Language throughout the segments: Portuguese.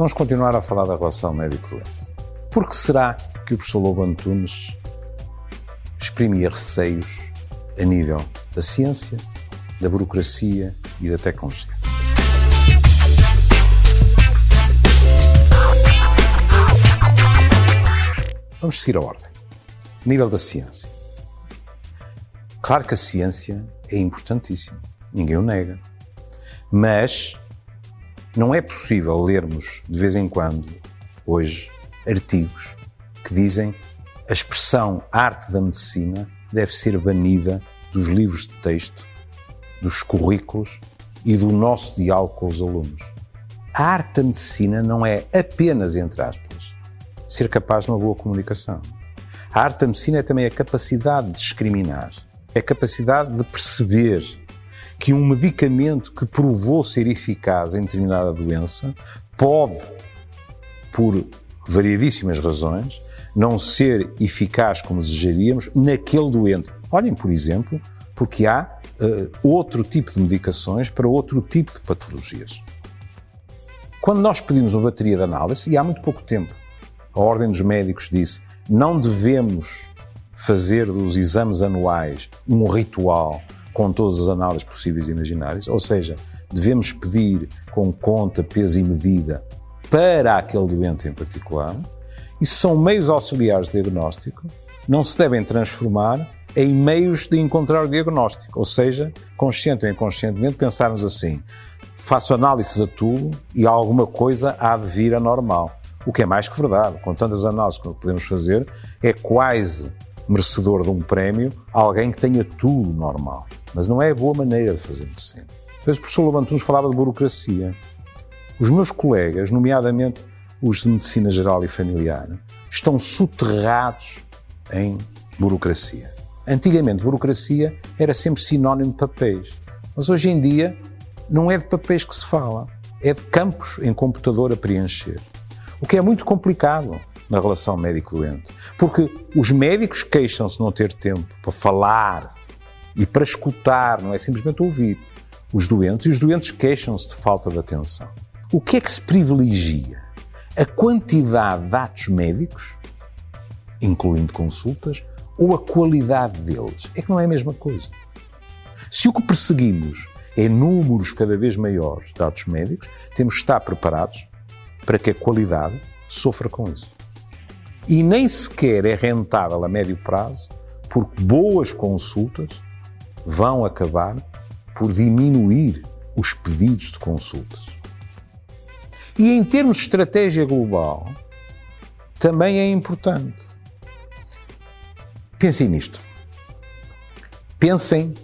Vamos continuar a falar da relação médico-doente. Por que será que o professor Lobo Antunes exprimia receios a nível da ciência, da burocracia e da tecnologia? Vamos seguir a ordem. Nível da ciência. Claro que a ciência é importantíssima, ninguém o nega. Mas não é possível lermos de vez em quando, hoje, artigos que dizem a expressão arte da medicina deve ser banida dos livros de texto, dos currículos e do nosso diálogo com os alunos. A arte da medicina não é apenas, entre aspas, ser capaz de uma boa comunicação. A arte da medicina é também a capacidade de discriminar, é a capacidade de perceber que um medicamento que provou ser eficaz em determinada doença pode, por variedíssimas razões, não ser eficaz como desejaríamos naquele doente. Olhem, por exemplo, porque há uh, outro tipo de medicações para outro tipo de patologias. Quando nós pedimos uma bateria de análise, e há muito pouco tempo, a Ordem dos Médicos disse não devemos fazer dos exames anuais um ritual com todas as análises possíveis e imaginárias, ou seja, devemos pedir com conta, peso e medida para aquele doente em particular. Isso são meios auxiliares de diagnóstico, não se devem transformar em meios de encontrar o diagnóstico, ou seja, consciente ou inconscientemente pensarmos assim, faço análises a tudo e alguma coisa há de vir a normal. O que é mais que verdade. Com tantas análises que podemos fazer, é quase merecedor de um prémio alguém que tenha tudo normal. Mas não é a boa maneira de fazer medicina. Depois o professor Lobantunes falava de burocracia. Os meus colegas, nomeadamente os de medicina geral e familiar, estão soterrados em burocracia. Antigamente, burocracia era sempre sinónimo de papéis. Mas hoje em dia, não é de papéis que se fala, é de campos em computador a preencher. O que é muito complicado na relação médico-doente. Porque os médicos queixam-se de não ter tempo para falar e para escutar, não é simplesmente ouvir os doentes, e os doentes queixam-se de falta de atenção. O que é que se privilegia? A quantidade de atos médicos, incluindo consultas, ou a qualidade deles? É que não é a mesma coisa. Se o que perseguimos é números cada vez maiores de atos médicos, temos que estar preparados para que a qualidade sofra com isso. E nem sequer é rentável a médio prazo, porque boas consultas vão acabar por diminuir os pedidos de consultas. E em termos de estratégia global, também é importante. Pensem nisto. Pensem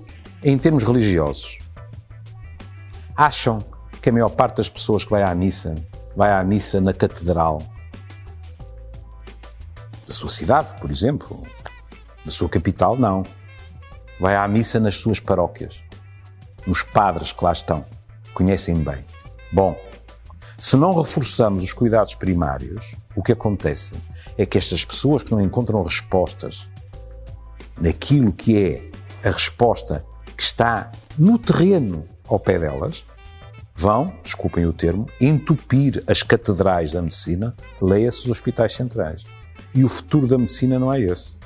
em termos religiosos. Acham que a maior parte das pessoas que vai à missa vai à missa na catedral da sua cidade, por exemplo, da sua capital, não. Vai à missa nas suas paróquias, nos padres que lá estão, conhecem bem. Bom, se não reforçamos os cuidados primários, o que acontece é que estas pessoas que não encontram respostas naquilo que é a resposta que está no terreno ao pé delas, vão, desculpem o termo, entupir as catedrais da medicina, leia-se os hospitais centrais. E o futuro da medicina não é esse.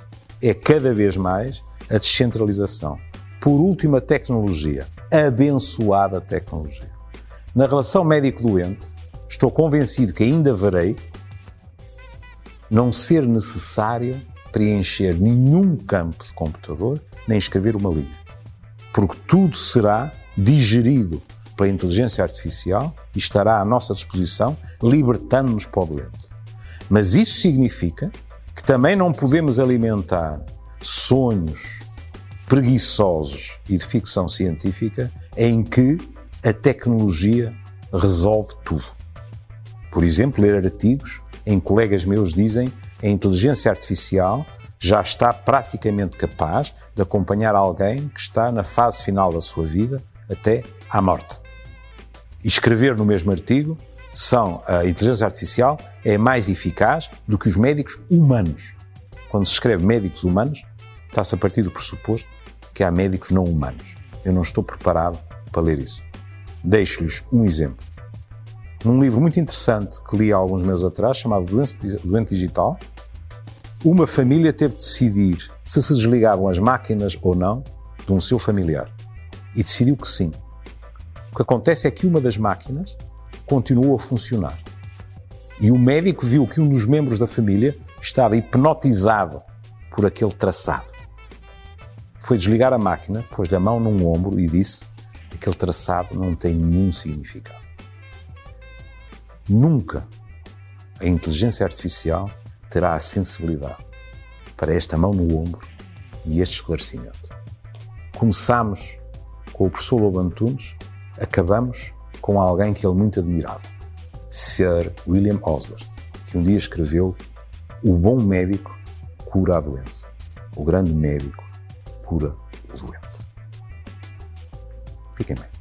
É cada vez mais a descentralização. Por último, a tecnologia. Abençoada tecnologia. Na relação médico-doente, estou convencido que ainda verei não ser necessário preencher nenhum campo de computador nem escrever uma linha. Porque tudo será digerido pela inteligência artificial e estará à nossa disposição, libertando-nos para o doente. Mas isso significa que também não podemos alimentar sonhos preguiçosos e de ficção científica em que a tecnologia resolve tudo. Por exemplo, ler artigos em que colegas meus dizem a inteligência artificial já está praticamente capaz de acompanhar alguém que está na fase final da sua vida até à morte escrever no mesmo artigo são a inteligência artificial é mais eficaz do que os médicos humanos. Quando se escreve médicos humanos, está-se a partir do pressuposto que há médicos não humanos. Eu não estou preparado para ler isso. Deixo-lhes um exemplo. num livro muito interessante que li há alguns meses atrás, chamado Doente Digital, uma família teve de decidir se se desligavam as máquinas ou não de um seu familiar. E decidiu que sim. O que acontece é que uma das máquinas continuou a funcionar. E o médico viu que um dos membros da família estava hipnotizado por aquele traçado. Foi desligar a máquina, pôs-lhe a mão num ombro e disse: aquele traçado não tem nenhum significado. Nunca a inteligência artificial terá a sensibilidade para esta mão no ombro e este esclarecimento. Começamos com o professor Lobo Antunes, acabamos com alguém que ele muito admirava, Sir William Osler, que um dia escreveu O bom médico cura a doença, o grande médico cura o doente. Fiquem bem.